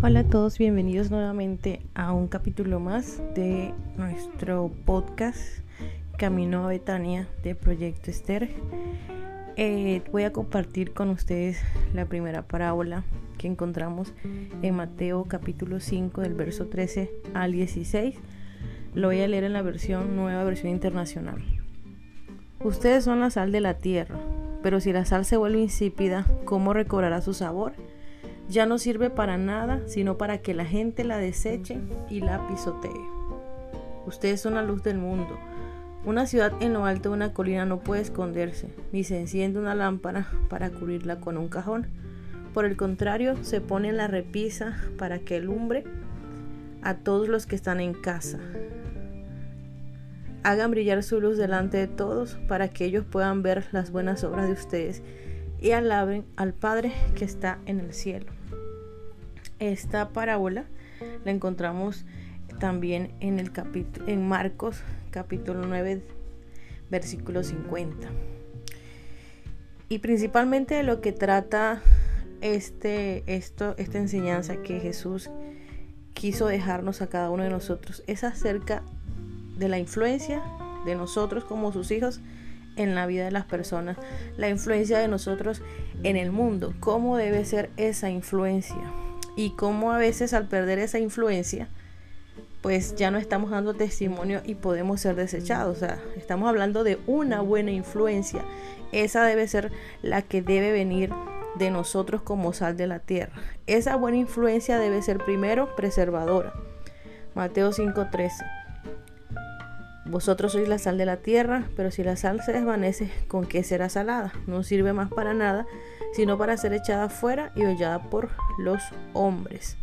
Hola a todos, bienvenidos nuevamente a un capítulo más de nuestro podcast Camino a Betania de Proyecto Esther. Eh, voy a compartir con ustedes la primera parábola que encontramos en Mateo capítulo 5 del verso 13 al 16. Lo voy a leer en la versión nueva, versión internacional. Ustedes son la sal de la tierra, pero si la sal se vuelve insípida, ¿cómo recobrará su sabor? Ya no sirve para nada, sino para que la gente la deseche y la pisotee. Ustedes son la luz del mundo. Una ciudad en lo alto de una colina no puede esconderse, ni se enciende una lámpara para cubrirla con un cajón. Por el contrario, se pone en la repisa para que alumbre a todos los que están en casa. Hagan brillar su luz delante de todos para que ellos puedan ver las buenas obras de ustedes y alaben al Padre que está en el cielo. Esta parábola la encontramos también en el en Marcos capítulo 9 versículo 50. Y principalmente de lo que trata este esto esta enseñanza que Jesús quiso dejarnos a cada uno de nosotros es acerca de la influencia de nosotros como sus hijos en la vida de las personas, la influencia de nosotros en el mundo, cómo debe ser esa influencia y cómo a veces al perder esa influencia, pues ya no estamos dando testimonio y podemos ser desechados. O sea, estamos hablando de una buena influencia. Esa debe ser la que debe venir de nosotros como sal de la tierra. Esa buena influencia debe ser primero preservadora. Mateo 5:13. Vosotros sois la sal de la tierra, pero si la sal se desvanece, ¿con qué será salada? No sirve más para nada, sino para ser echada fuera y hollada por los hombres.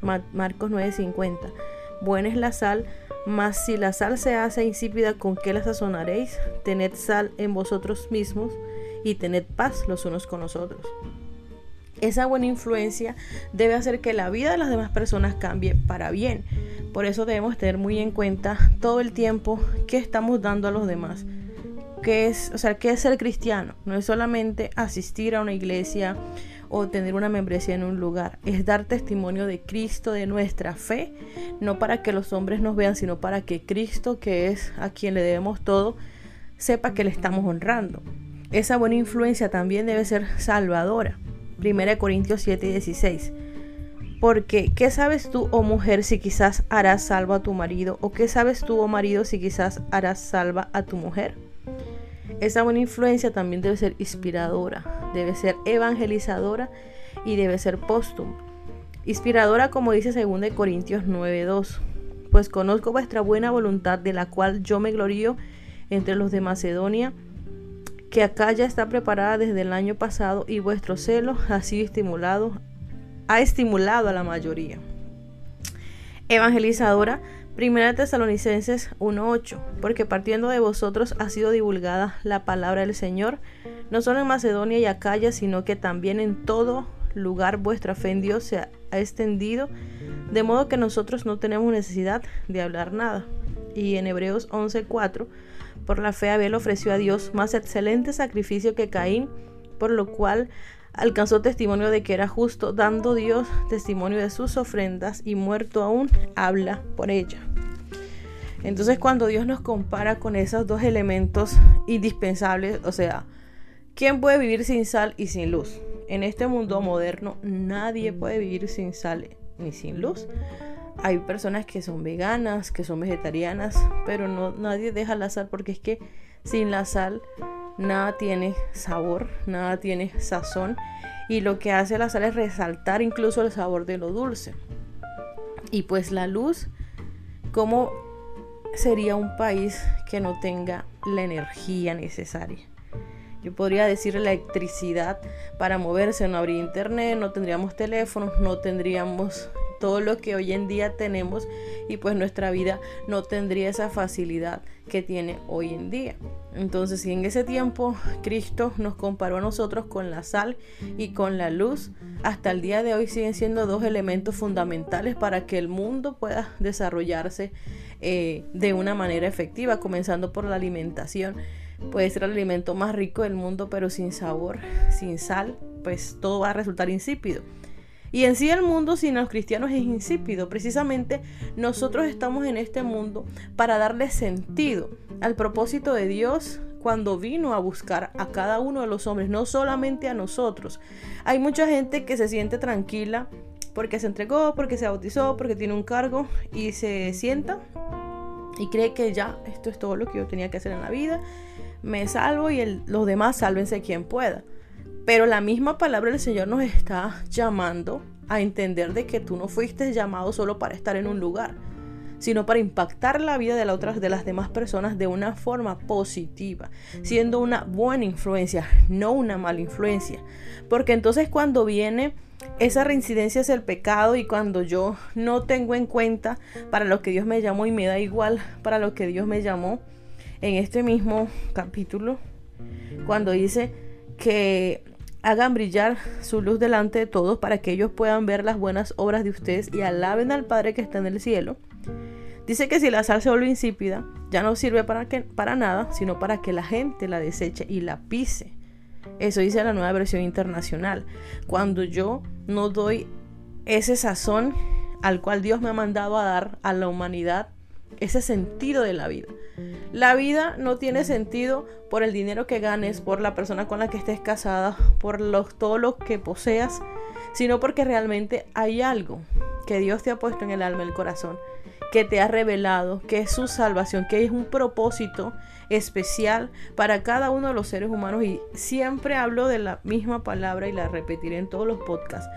Marcos 9:50. Buena es la sal, mas si la sal se hace insípida, ¿con qué la sazonaréis? Tened sal en vosotros mismos y tened paz los unos con los otros. Esa buena influencia debe hacer que la vida de las demás personas cambie para bien. Por eso debemos tener muy en cuenta todo el tiempo que estamos dando a los demás ¿Qué es, o sea, qué es ser cristiano? No es solamente asistir a una iglesia o tener una membresía en un lugar, es dar testimonio de Cristo, de nuestra fe, no para que los hombres nos vean, sino para que Cristo, que es a quien le debemos todo, sepa que le estamos honrando. Esa buena influencia también debe ser salvadora. 1 Corintios 7 y 16. Porque, ¿qué sabes tú, oh mujer, si quizás harás salva a tu marido? ¿O qué sabes tú, oh marido, si quizás harás salva a tu mujer? Esa buena influencia también debe ser inspiradora, debe ser evangelizadora y debe ser póstuma. Inspiradora como dice 2 Corintios 9:2. Pues conozco vuestra buena voluntad de la cual yo me glorío entre los de Macedonia, que acá ya está preparada desde el año pasado y vuestro celo ha sido estimulado, ha estimulado a la mayoría. Evangelizadora Primera Tesalonicenses 1:8, porque partiendo de vosotros ha sido divulgada la palabra del Señor, no solo en Macedonia y Acaya, sino que también en todo lugar vuestra fe en Dios se ha extendido, de modo que nosotros no tenemos necesidad de hablar nada. Y en Hebreos 11:4, por la fe Abel ofreció a Dios más excelente sacrificio que Caín, por lo cual alcanzó testimonio de que era justo, dando Dios testimonio de sus ofrendas y muerto aún, habla por ella. Entonces cuando Dios nos compara con esos dos elementos indispensables, o sea, ¿quién puede vivir sin sal y sin luz? En este mundo moderno nadie puede vivir sin sal ni sin luz. Hay personas que son veganas, que son vegetarianas, pero no nadie deja la sal porque es que sin la sal nada tiene sabor, nada tiene sazón y lo que hace la sal es resaltar incluso el sabor de lo dulce. Y pues la luz, ¿cómo sería un país que no tenga la energía necesaria? Yo podría decir electricidad para moverse, no habría internet, no tendríamos teléfonos, no tendríamos todo lo que hoy en día tenemos y pues nuestra vida no tendría esa facilidad que tiene hoy en día. Entonces, si en ese tiempo Cristo nos comparó a nosotros con la sal y con la luz, hasta el día de hoy siguen siendo dos elementos fundamentales para que el mundo pueda desarrollarse eh, de una manera efectiva, comenzando por la alimentación. Puede ser el alimento más rico del mundo, pero sin sabor, sin sal, pues todo va a resultar insípido. Y en sí el mundo sin los cristianos es insípido. Precisamente nosotros estamos en este mundo para darle sentido al propósito de Dios cuando vino a buscar a cada uno de los hombres, no solamente a nosotros. Hay mucha gente que se siente tranquila porque se entregó, porque se bautizó, porque tiene un cargo y se sienta y cree que ya esto es todo lo que yo tenía que hacer en la vida, me salvo y los demás sálvense quien pueda. Pero la misma palabra del Señor nos está llamando a entender de que tú no fuiste llamado solo para estar en un lugar, sino para impactar la vida de, otras, de las demás personas de una forma positiva, siendo una buena influencia, no una mala influencia. Porque entonces cuando viene esa reincidencia es el pecado y cuando yo no tengo en cuenta para lo que Dios me llamó y me da igual para lo que Dios me llamó en este mismo capítulo, cuando dice que hagan brillar su luz delante de todos para que ellos puedan ver las buenas obras de ustedes y alaben al Padre que está en el cielo. Dice que si la sal se vuelve insípida, ya no sirve para, que, para nada, sino para que la gente la deseche y la pise. Eso dice la nueva versión internacional. Cuando yo no doy ese sazón al cual Dios me ha mandado a dar a la humanidad, ese sentido de la vida. La vida no tiene sentido por el dinero que ganes, por la persona con la que estés casada, por los, todo lo que poseas, sino porque realmente hay algo que Dios te ha puesto en el alma y el corazón, que te ha revelado, que es su salvación, que es un propósito especial para cada uno de los seres humanos. Y siempre hablo de la misma palabra y la repetiré en todos los podcasts.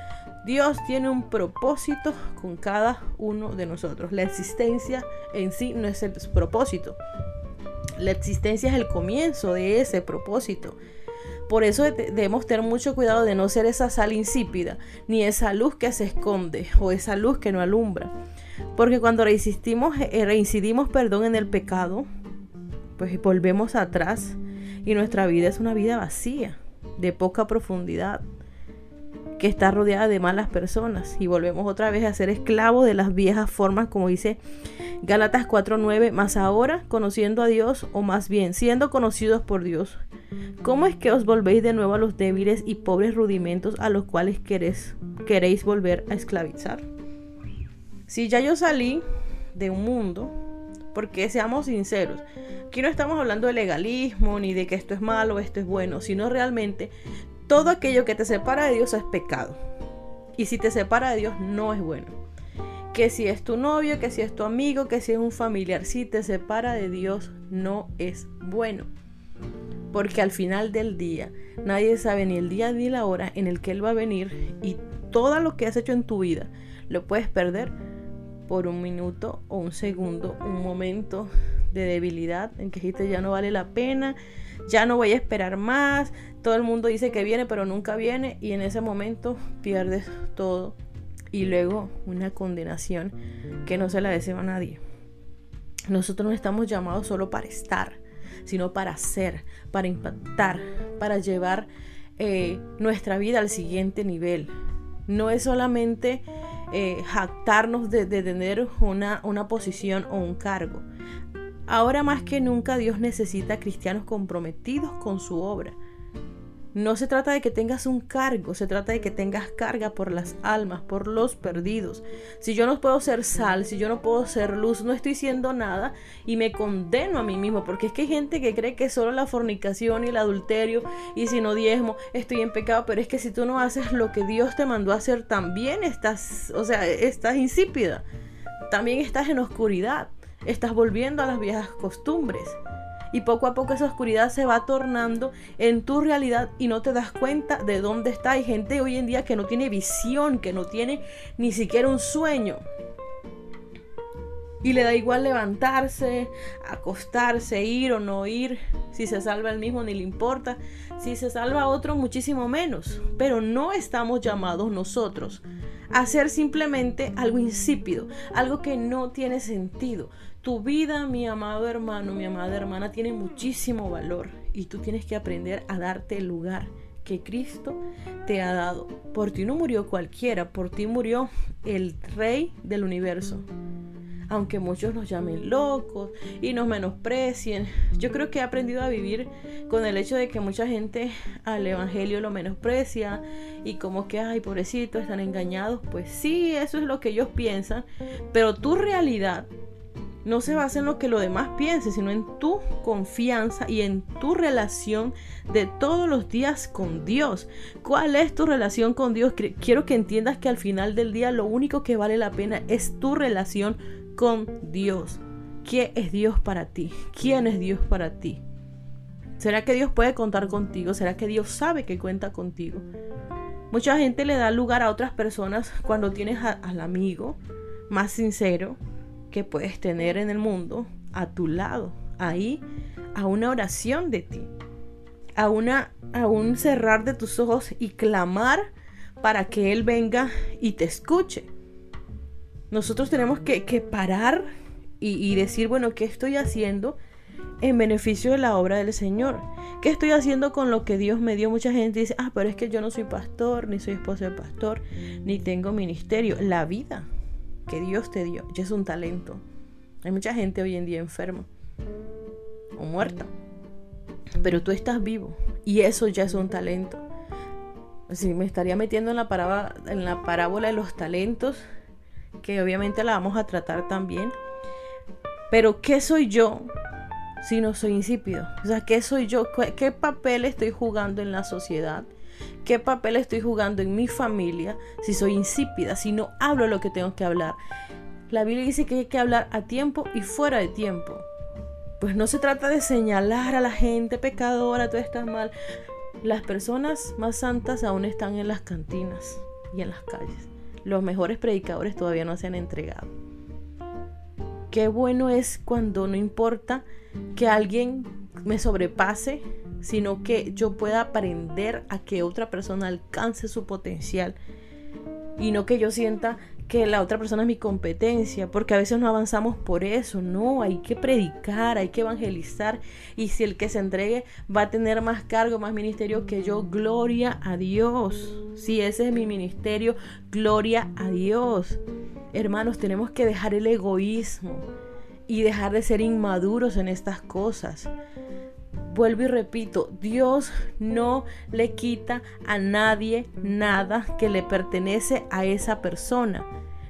Dios tiene un propósito con cada uno de nosotros. La existencia en sí no es el propósito. La existencia es el comienzo de ese propósito. Por eso debemos tener mucho cuidado de no ser esa sal insípida, ni esa luz que se esconde o esa luz que no alumbra. Porque cuando reinsistimos, eh, reincidimos perdón en el pecado, pues volvemos atrás y nuestra vida es una vida vacía, de poca profundidad que está rodeada de malas personas y volvemos otra vez a ser esclavos de las viejas formas como dice Gálatas 4:9 más ahora conociendo a Dios o más bien siendo conocidos por Dios ¿cómo es que os volvéis de nuevo a los débiles y pobres rudimentos a los cuales queréis, queréis volver a esclavizar? Si ya yo salí de un mundo porque seamos sinceros, aquí no estamos hablando de legalismo ni de que esto es malo esto es bueno, sino realmente todo aquello que te separa de Dios es pecado. Y si te separa de Dios no es bueno. Que si es tu novio, que si es tu amigo, que si es un familiar, si te separa de Dios no es bueno. Porque al final del día nadie sabe ni el día ni la hora en el que Él va a venir y todo lo que has hecho en tu vida lo puedes perder por un minuto o un segundo, un momento de debilidad en que dijiste ya no vale la pena, ya no voy a esperar más, todo el mundo dice que viene pero nunca viene y en ese momento pierdes todo y luego una condenación que no se la deseo a nadie. Nosotros no estamos llamados solo para estar, sino para ser, para impactar, para llevar eh, nuestra vida al siguiente nivel. No es solamente eh, jactarnos de, tener una, una posición o un cargo. Ahora más que nunca Dios necesita cristianos comprometidos con su obra. No se trata de que tengas un cargo, se trata de que tengas carga por las almas, por los perdidos. Si yo no puedo ser sal, si yo no puedo ser luz, no estoy siendo nada y me condeno a mí mismo, porque es que hay gente que cree que solo la fornicación y el adulterio y si no diezmo estoy en pecado, pero es que si tú no haces lo que Dios te mandó a hacer, también estás, o sea, estás insípida, también estás en oscuridad estás volviendo a las viejas costumbres. Y poco a poco esa oscuridad se va tornando en tu realidad y no te das cuenta de dónde está. Hay gente hoy en día que no tiene visión, que no tiene ni siquiera un sueño. Y le da igual levantarse, acostarse, ir o no ir. Si se salva el mismo ni le importa. Si se salva otro muchísimo menos. Pero no estamos llamados nosotros hacer simplemente algo insípido, algo que no tiene sentido. Tu vida, mi amado hermano, mi amada hermana, tiene muchísimo valor y tú tienes que aprender a darte el lugar que Cristo te ha dado. Por ti no murió cualquiera, por ti murió el Rey del universo. Aunque muchos nos llamen locos y nos menosprecien. Yo creo que he aprendido a vivir con el hecho de que mucha gente al Evangelio lo menosprecia y como que, ay, pobrecito, están engañados. Pues sí, eso es lo que ellos piensan, pero tu realidad no se basa en lo que los demás piensen, sino en tu confianza y en tu relación de todos los días con Dios. ¿Cuál es tu relación con Dios? Quiero que entiendas que al final del día lo único que vale la pena es tu relación con Dios. ¿Qué es Dios para ti? ¿Quién es Dios para ti? ¿Será que Dios puede contar contigo? ¿Será que Dios sabe que cuenta contigo? Mucha gente le da lugar a otras personas cuando tienes al amigo más sincero, que puedes tener en el mundo a tu lado, ahí, a una oración de ti, a, una, a un cerrar de tus ojos y clamar para que Él venga y te escuche. Nosotros tenemos que, parar y, decir, bueno, ¿qué estoy haciendo? en beneficio de la obra del Señor. ¿Qué estoy haciendo con lo que Dios me dio? Mucha gente dice, ah, pero es que yo no soy pastor, ni soy esposo de pastor, ni tengo ministerio. La vida que Dios te dio ya es un talento. Hay mucha gente hoy en día enferma o muerta, pero tú estás vivo y eso ya es un talento. Si me estaría metiendo en la parábola de los talentos, que obviamente la vamos a tratar también. Pero ¿qué soy yo si no soy insípido? O sea, ¿qué soy yo? ¿Qué papel estoy jugando en la sociedad? ¿Qué papel estoy jugando en mi familia si soy insípida, si no hablo lo que tengo que hablar? La Biblia dice que hay que hablar a tiempo y fuera de tiempo. Pues no se trata de señalar a la gente pecadora, tú estás mal. Las personas más santas aún están en las cantinas y en las calles. Los mejores predicadores todavía no se han entregado. Qué bueno es cuando no importa que alguien me sobrepase, sino que yo pueda aprender a que otra persona alcance su potencial y no que yo sienta que la otra persona es mi competencia, porque a veces no avanzamos por eso, no, hay que predicar, hay que evangelizar y si el que se entregue va a tener más cargo, más ministerio que yo, gloria a Dios. Si ese es mi ministerio, gloria a Dios. Hermanos, tenemos que dejar el egoísmo y dejar de ser inmaduros en estas cosas. Vuelvo y repito, Dios no le quita a nadie nada que le pertenece a esa persona.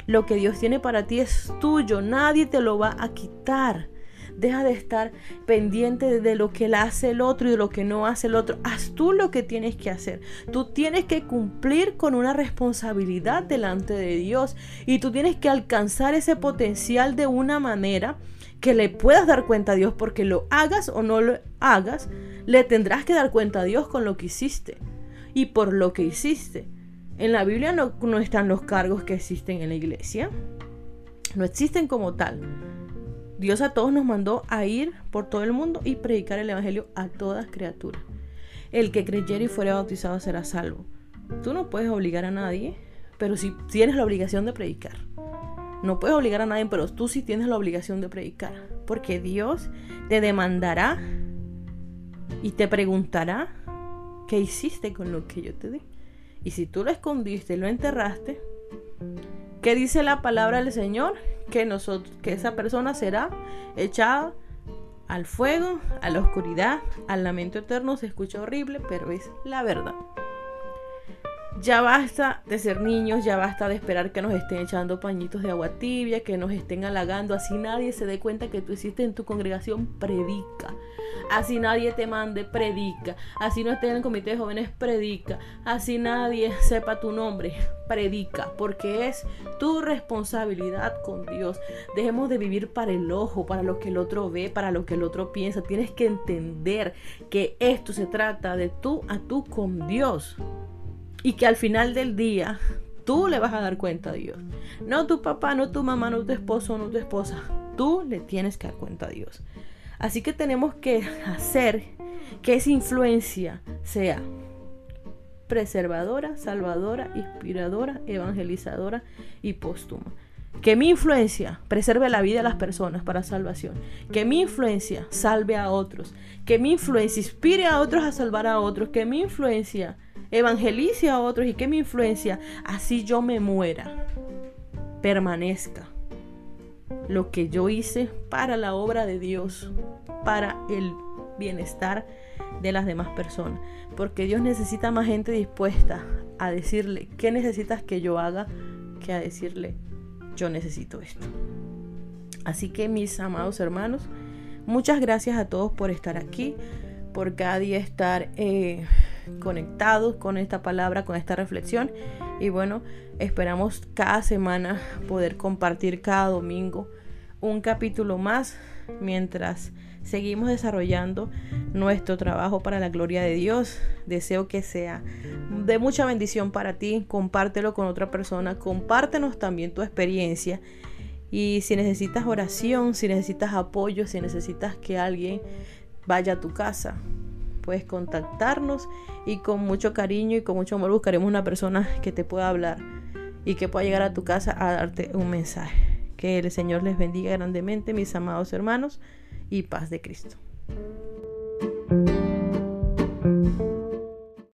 Lo que Dios tiene para ti es tuyo, nadie te lo va a quitar. Deja de estar pendiente de lo que hace el otro y de lo que no hace el otro. Haz tú lo que tienes que hacer. Tú tienes que cumplir con una responsabilidad delante de Dios y tú tienes que alcanzar ese potencial de una manera que le puedas dar cuenta a Dios porque lo hagas o no lo hagas, le tendrás que dar cuenta a Dios con lo que hiciste y por lo que hiciste. En la Biblia no, no están los cargos que existen en la iglesia. No existen como tal. Dios a todos nos mandó a ir por todo el mundo y predicar el Evangelio a todas criaturas. El que creyera y fuera bautizado será salvo. Tú no puedes obligar a nadie, pero si tienes la obligación de predicar. No puedes obligar a nadie, pero tú sí tienes la obligación de predicar. Porque Dios te demandará y te preguntará qué hiciste con lo que yo te di. Y si tú lo escondiste y lo enterraste, ¿qué dice la palabra del Señor? Que, nosotros, que esa persona será echada al fuego, a la oscuridad, al lamento eterno. Se escucha horrible, pero es la verdad. Ya basta de ser niños, ya basta de esperar que nos estén echando pañitos de agua tibia, que nos estén halagando, así nadie se dé cuenta que tú hiciste en tu congregación, predica. Así nadie te mande, predica. Así no estés en el comité de jóvenes, predica. Así nadie sepa tu nombre, predica. Porque es tu responsabilidad con Dios. Dejemos de vivir para el ojo, para lo que el otro ve, para lo que el otro piensa. Tienes que entender que esto se trata de tú a tú con Dios y que al final del día tú le vas a dar cuenta a Dios. No tu papá, no tu mamá, no tu esposo, no tu esposa. Tú le tienes que dar cuenta a Dios. Así que tenemos que hacer que esa influencia sea preservadora, salvadora, inspiradora, evangelizadora y póstuma. Que mi influencia preserve la vida de las personas para salvación. Que mi influencia salve a otros. Que mi influencia inspire a otros a salvar a otros. Que mi influencia evangelice a otros y que mi influencia, así yo me muera, permanezca. lo que yo hice para la obra de Dios, para el bienestar de las demás personas. Porque Dios necesita más gente dispuesta a decirle qué necesitas que yo haga que a decirle yo necesito esto. Así que mis amados hermanos, muchas gracias a todos por estar aquí, por cada día estar eh, conectados con esta palabra, con esta reflexión. Y bueno, esperamos cada semana poder compartir cada domingo un capítulo más mientras seguimos desarrollando nuestro trabajo para la gloria de Dios. Deseo que sea de mucha bendición para ti. Compártelo con otra persona. Compártenos también tu experiencia. Y si necesitas oración, si necesitas apoyo, si necesitas que alguien vaya a tu casa, puedes contactarnos y con mucho cariño y con mucho amor buscaremos una persona que te pueda hablar y que pueda llegar a tu casa a darte un mensaje. Que el Señor les bendiga grandemente, mis amados hermanos, y paz de Cristo.